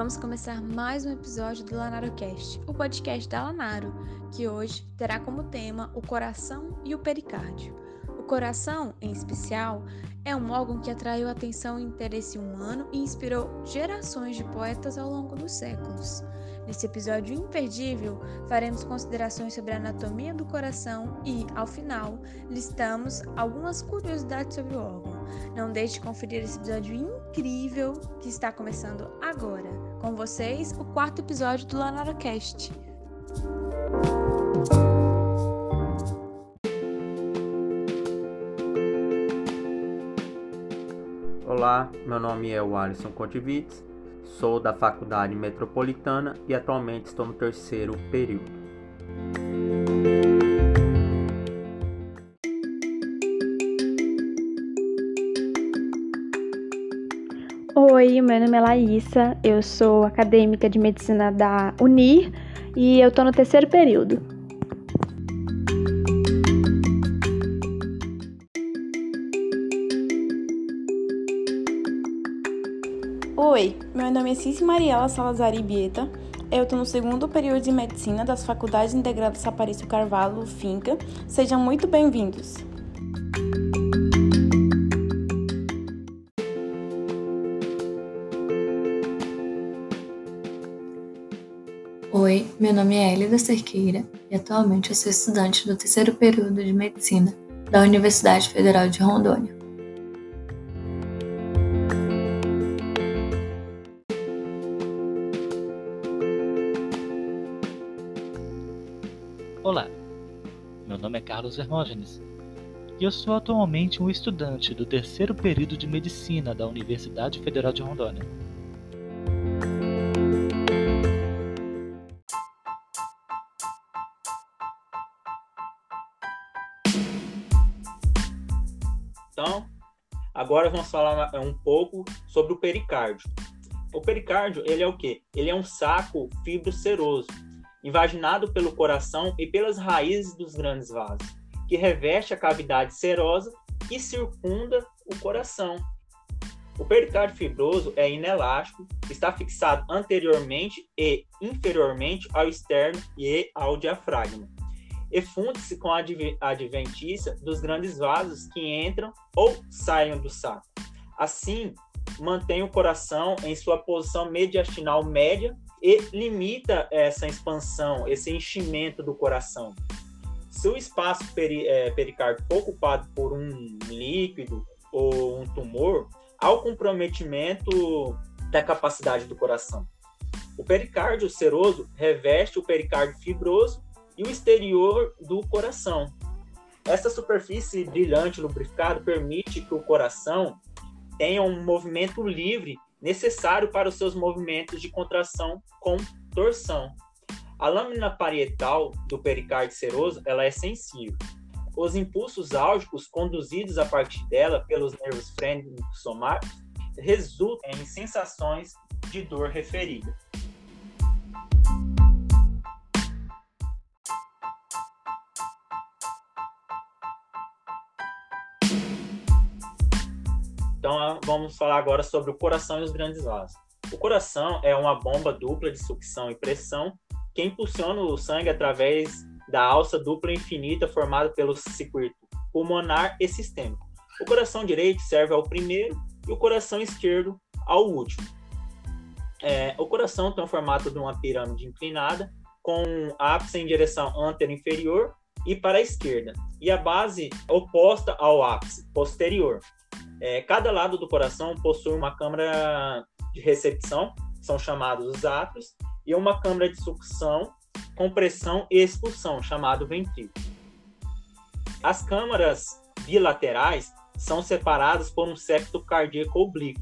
Vamos começar mais um episódio do LanaroCast, o podcast da Lanaro, que hoje terá como tema o coração e o pericárdio. Coração, em especial, é um órgão que atraiu atenção e interesse humano e inspirou gerações de poetas ao longo dos séculos. Nesse episódio imperdível, faremos considerações sobre a anatomia do coração e, ao final, listamos algumas curiosidades sobre o órgão. Não deixe de conferir esse episódio incrível que está começando agora. Com vocês, o quarto episódio do LanaraCast. Olá, meu nome é o Alisson Contivitz Sou da Faculdade Metropolitana e atualmente estou no terceiro período. Oi, meu nome é Laísa, eu sou acadêmica de medicina da Unir e eu estou no terceiro período. Oi, meu nome é Cici Mariela Salazar Ibieta. Eu estou no segundo período de medicina das Faculdades Integradas Saparício Carvalho, FINCA. Sejam muito bem-vindos. Oi, meu nome é Elida Cerqueira e atualmente eu sou estudante do terceiro período de medicina da Universidade Federal de Rondônia. Carlos Hermógenes e eu sou atualmente um estudante do terceiro período de Medicina da Universidade Federal de Rondônia. Então, agora vamos falar um pouco sobre o pericárdio. O pericárdio, ele é o quê? Ele é um saco fibroceroso invaginado pelo coração e pelas raízes dos grandes vasos, que reveste a cavidade serosa que circunda o coração. O pericárdio fibroso é inelástico, está fixado anteriormente e inferiormente ao externo e ao diafragma. E funde-se com a adventícia dos grandes vasos que entram ou saem do saco. Assim, mantém o coração em sua posição mediastinal média e limita essa expansão, esse enchimento do coração. Se o espaço peri, é, pericárdio for ocupado por um líquido ou um tumor, há o comprometimento da capacidade do coração. O pericárdio seroso reveste o pericárdio fibroso e o exterior do coração. Essa superfície brilhante lubrificada permite que o coração tenha um movimento livre necessário para os seus movimentos de contração com torção. A lâmina parietal do pericárdio seroso ela é sensível. Os impulsos álgicos conduzidos a partir dela pelos nervos frênicos somáticos resultam em sensações de dor referida. Então vamos falar agora sobre o coração e os grandes vasos. O coração é uma bomba dupla de sucção e pressão que impulsiona o sangue através da alça dupla infinita formada pelo circuito pulmonar e sistêmico. O coração direito serve ao primeiro e o coração esquerdo ao último. É, o coração tem o formato de uma pirâmide inclinada, com ápice em direção antero-inferior e para a esquerda, e a base oposta ao ápice posterior. É, cada lado do coração possui uma câmara de recepção, são chamados os átrios, e uma câmara de sucção, compressão e expulsão, chamado ventrículo. As câmaras bilaterais são separadas por um septo cardíaco oblíquo,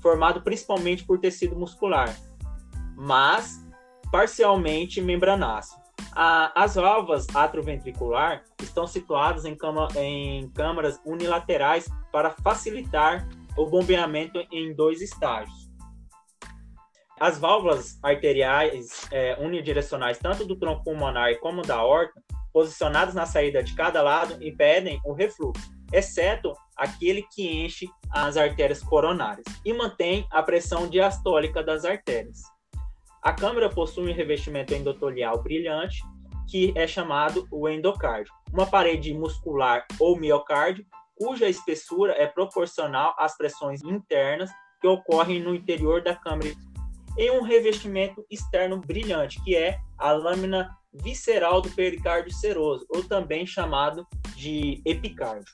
formado principalmente por tecido muscular, mas parcialmente membranáceo. as válvulas atroventricular estão situadas em, cama, em câmaras unilaterais para facilitar o bombeamento em dois estágios. As válvulas arteriais é, unidirecionais, tanto do tronco pulmonar como da aorta, posicionadas na saída de cada lado, impedem o refluxo. exceto aquele que enche as artérias coronárias e mantém a pressão diastólica das artérias. A câmara possui um revestimento endotelial brilhante, que é chamado o endocárdio, uma parede muscular ou miocárdio, cuja espessura é proporcional às pressões internas que ocorrem no interior da câmara, e um revestimento externo brilhante, que é a lâmina visceral do pericárdio seroso, ou também chamado de epicárdio.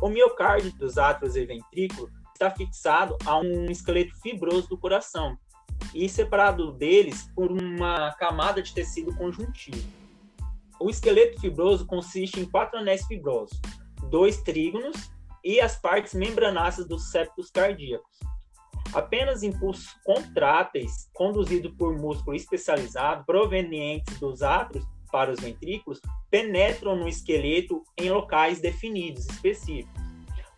O miocárdio dos átrios e ventrículos está fixado a um esqueleto fibroso do coração e separado deles por uma camada de tecido conjuntivo. O esqueleto fibroso consiste em quatro anéis fibrosos, dois trígonos e as partes membranáceas dos septos cardíacos. Apenas impulsos contráteis, conduzidos por músculo especializado, provenientes dos átrios para os ventrículos, penetram no esqueleto em locais definidos, específicos.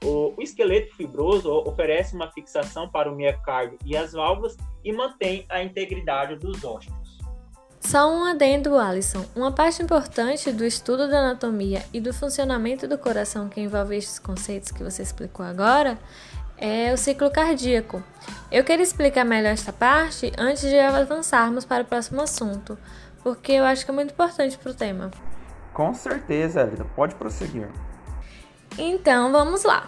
O, esqueleto fibroso oferece uma fixação para o miocárdio e as válvulas e mantém a integridade dos ósseos. Só um adendo, Alisson. Uma parte importante do estudo da anatomia e do funcionamento do coração que envolve estes conceitos que você explicou agora é o ciclo cardíaco. Eu quero explicar melhor esta parte antes de avançarmos para o próximo assunto, porque eu acho que é muito importante para o tema. Com certeza, Elida. Pode prosseguir. Então, vamos lá.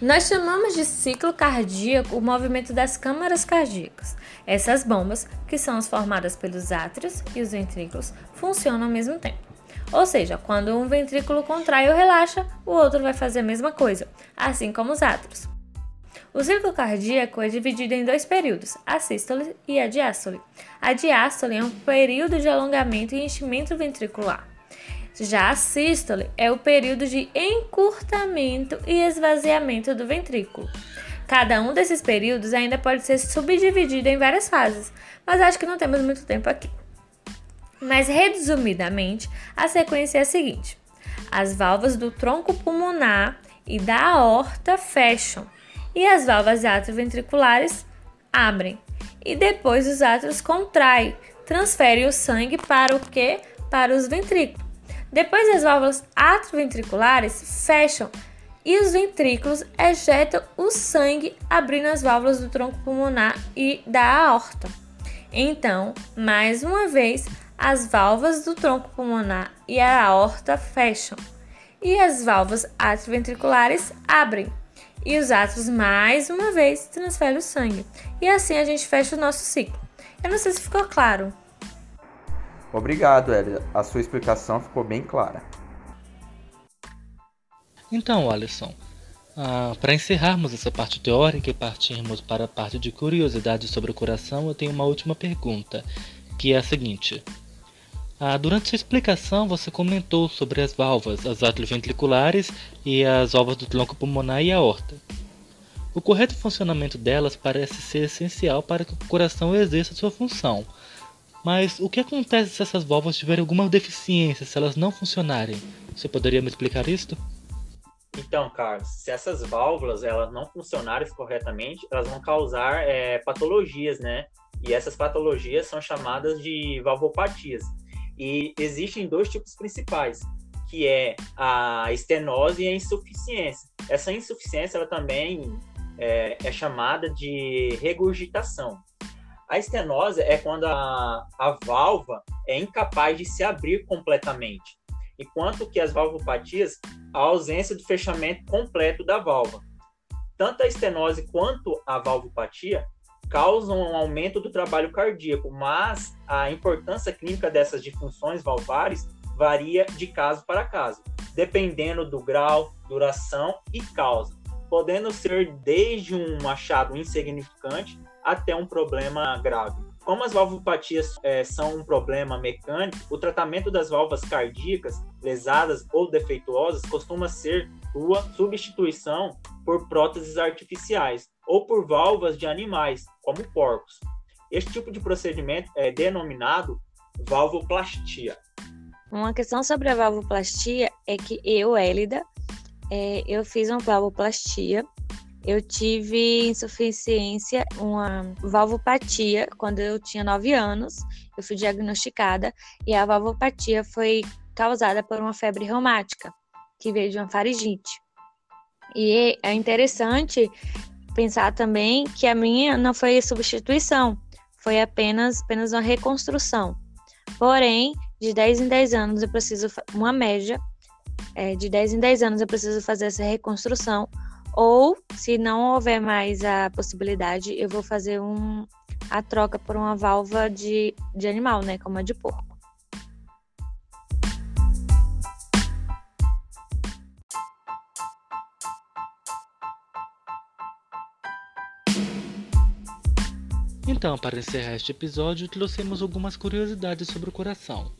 Nós chamamos de ciclo cardíaco o movimento das câmaras cardíacas. Essas bombas, que são as formadas pelos átrios e os ventrículos, funcionam ao mesmo tempo. Ou seja, quando um ventrículo contrai ou relaxa, o outro vai fazer a mesma coisa, assim como os átrios. O ciclo cardíaco é dividido em dois períodos, a sístole e a diástole. A diástole é um período de alongamento e enchimento ventricular. Já a sístole é o período de encurtamento e esvaziamento do ventrículo. Cada um desses períodos ainda pode ser subdividido em várias fases, mas acho que não temos muito tempo aqui. Mas resumidamente, a sequência é a seguinte: as válvulas do tronco pulmonar e da aorta fecham e as válvulas atrioventriculares abrem. E depois os átrios contraem, transferem o sangue para o que? Para os ventrículos. Depois as válvulas atrioventriculares fecham e os ventrículos ejetam o sangue abrindo as válvulas do tronco pulmonar e da aorta. Então, mais uma vez, as válvulas do tronco pulmonar e a aorta fecham e as válvulas atrioventriculares abrem. E os átrios, mais uma vez, transferem o sangue. E assim a gente fecha o nosso ciclo. Eu não sei se ficou claro. Obrigado, Elia. A sua explicação ficou bem clara. Então, Alisson, ah, para encerrarmos essa parte teórica e partirmos para a parte de curiosidade sobre o coração, eu tenho uma última pergunta, que é a seguinte. Ah, durante sua explicação, você comentou sobre as válvulas, as atrioventriculares e as válvulas do tronco pulmonar e aorta. O correto funcionamento delas parece ser essencial para que o coração exerça sua função, mas o que acontece se essas válvulas tiverem alguma deficiência, se elas não funcionarem? Você poderia me explicar isto? Então, Carlos, se essas válvulas elas não funcionarem corretamente, elas vão causar é, patologias, né? E essas patologias são chamadas de valvopatias. E existem dois tipos principais, que é a estenose e a insuficiência. Essa insuficiência ela também é, é chamada de regurgitação. A estenose é quando a, a válvula é incapaz de se abrir completamente, enquanto que as valvopatias, a ausência do fechamento completo da válvula. Tanto a estenose quanto a valvopatia causam um aumento do trabalho cardíaco, mas a importância clínica dessas disfunções valvares varia de caso para caso, dependendo do grau, duração e causa, podendo ser desde um achado insignificante até um problema grave. Como as valvopatias é, são um problema mecânico, o tratamento das válvulas cardíacas lesadas ou defeituosas costuma ser sua substituição por próteses artificiais ou por válvulas de animais, como porcos. Este tipo de procedimento é denominado valvoplastia. Uma questão sobre a valvoplastia é que eu, Élida, é, eu fiz uma valvoplastia eu tive insuficiência, uma valvopatia quando eu tinha 9 anos. Eu fui diagnosticada e a valvopatia foi causada por uma febre reumática, que veio de uma faringite. E é interessante pensar também que a minha não foi substituição, foi apenas, apenas uma reconstrução. Porém, de 10 em 10 anos eu preciso, uma média, é, de 10 em 10 anos eu preciso fazer essa reconstrução, ou se não houver mais a possibilidade, eu vou fazer um, a troca por uma válvula de, de animal, né, como a de porco. Então, para encerrar este episódio, trouxemos algumas curiosidades sobre o coração.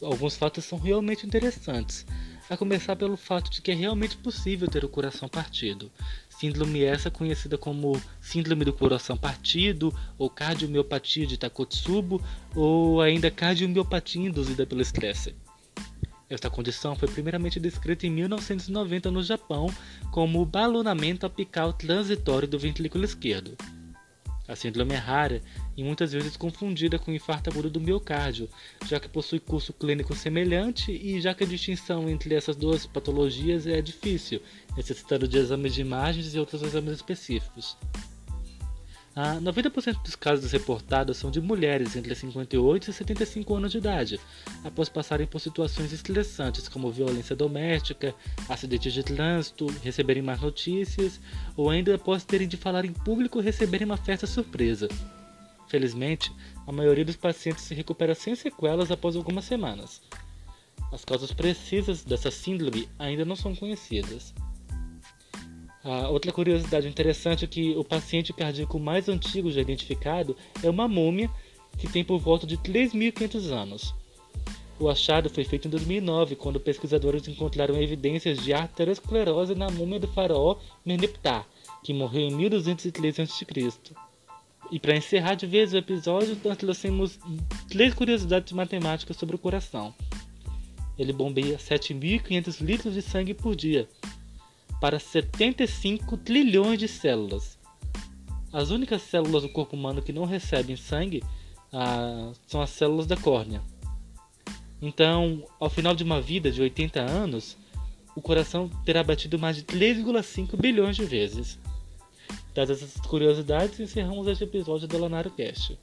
alguns fatos são realmente interessantes, a começar pelo fato de que é realmente possível ter o coração partido. Síndrome essa conhecida como síndrome do coração partido, ou cardiomiopatia de Takotsubo, ou ainda cardiomiopatia induzida pelo estresse. Esta condição foi primeiramente descrita em 1990 no Japão como balonamento apical transitório do ventrículo esquerdo. A síndrome é rara e muitas vezes confundida com infarto agudo do miocárdio, já que possui curso clínico semelhante e já que a distinção entre essas duas patologias é difícil, necessitando de exames de imagens e outros exames específicos. Ah, 90% dos casos reportados são de mulheres entre 58 e 75 anos de idade, após passarem por situações estressantes como violência doméstica, acidentes de trânsito, receberem más notícias ou ainda após terem de falar em público ou receberem uma festa surpresa. Felizmente, a maioria dos pacientes se recupera sem sequelas após algumas semanas. As causas precisas dessa síndrome ainda não são conhecidas. Ah, outra curiosidade interessante é que o paciente cardíaco mais antigo já identificado é uma múmia que tem por volta de 3.500 anos. O achado foi feito em 2009, quando pesquisadores encontraram evidências de arteriosclerose na múmia do faraó Meneptah, que morreu em 1203 a.C. E para encerrar de vez o episódio, nós trouxemos três curiosidades matemáticas sobre o coração. Ele bombeia 7.500 litros de sangue por dia, para 75 trilhões de células. As únicas células do corpo humano que não recebem sangue ah, são as células da córnea. Então, ao final de uma vida de 80 anos, o coração terá batido mais de 3,5 bilhões de vezes. Dadas essas curiosidades, encerramos este episódio do Lanário Cast.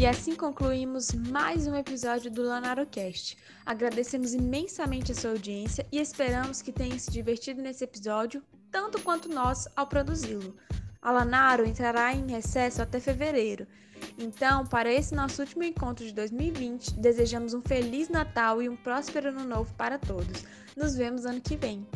E assim concluímos mais um episódio do LanaroCast. Agradecemos imensamente a sua audiência e esperamos que tenha se divertido nesse episódio, tanto quanto nós ao produzi-lo. A Lanaro entrará em recesso até fevereiro. Então, para esse nosso último encontro de 2020, desejamos um feliz Natal e um próspero ano novo para todos. Nos vemos ano que vem.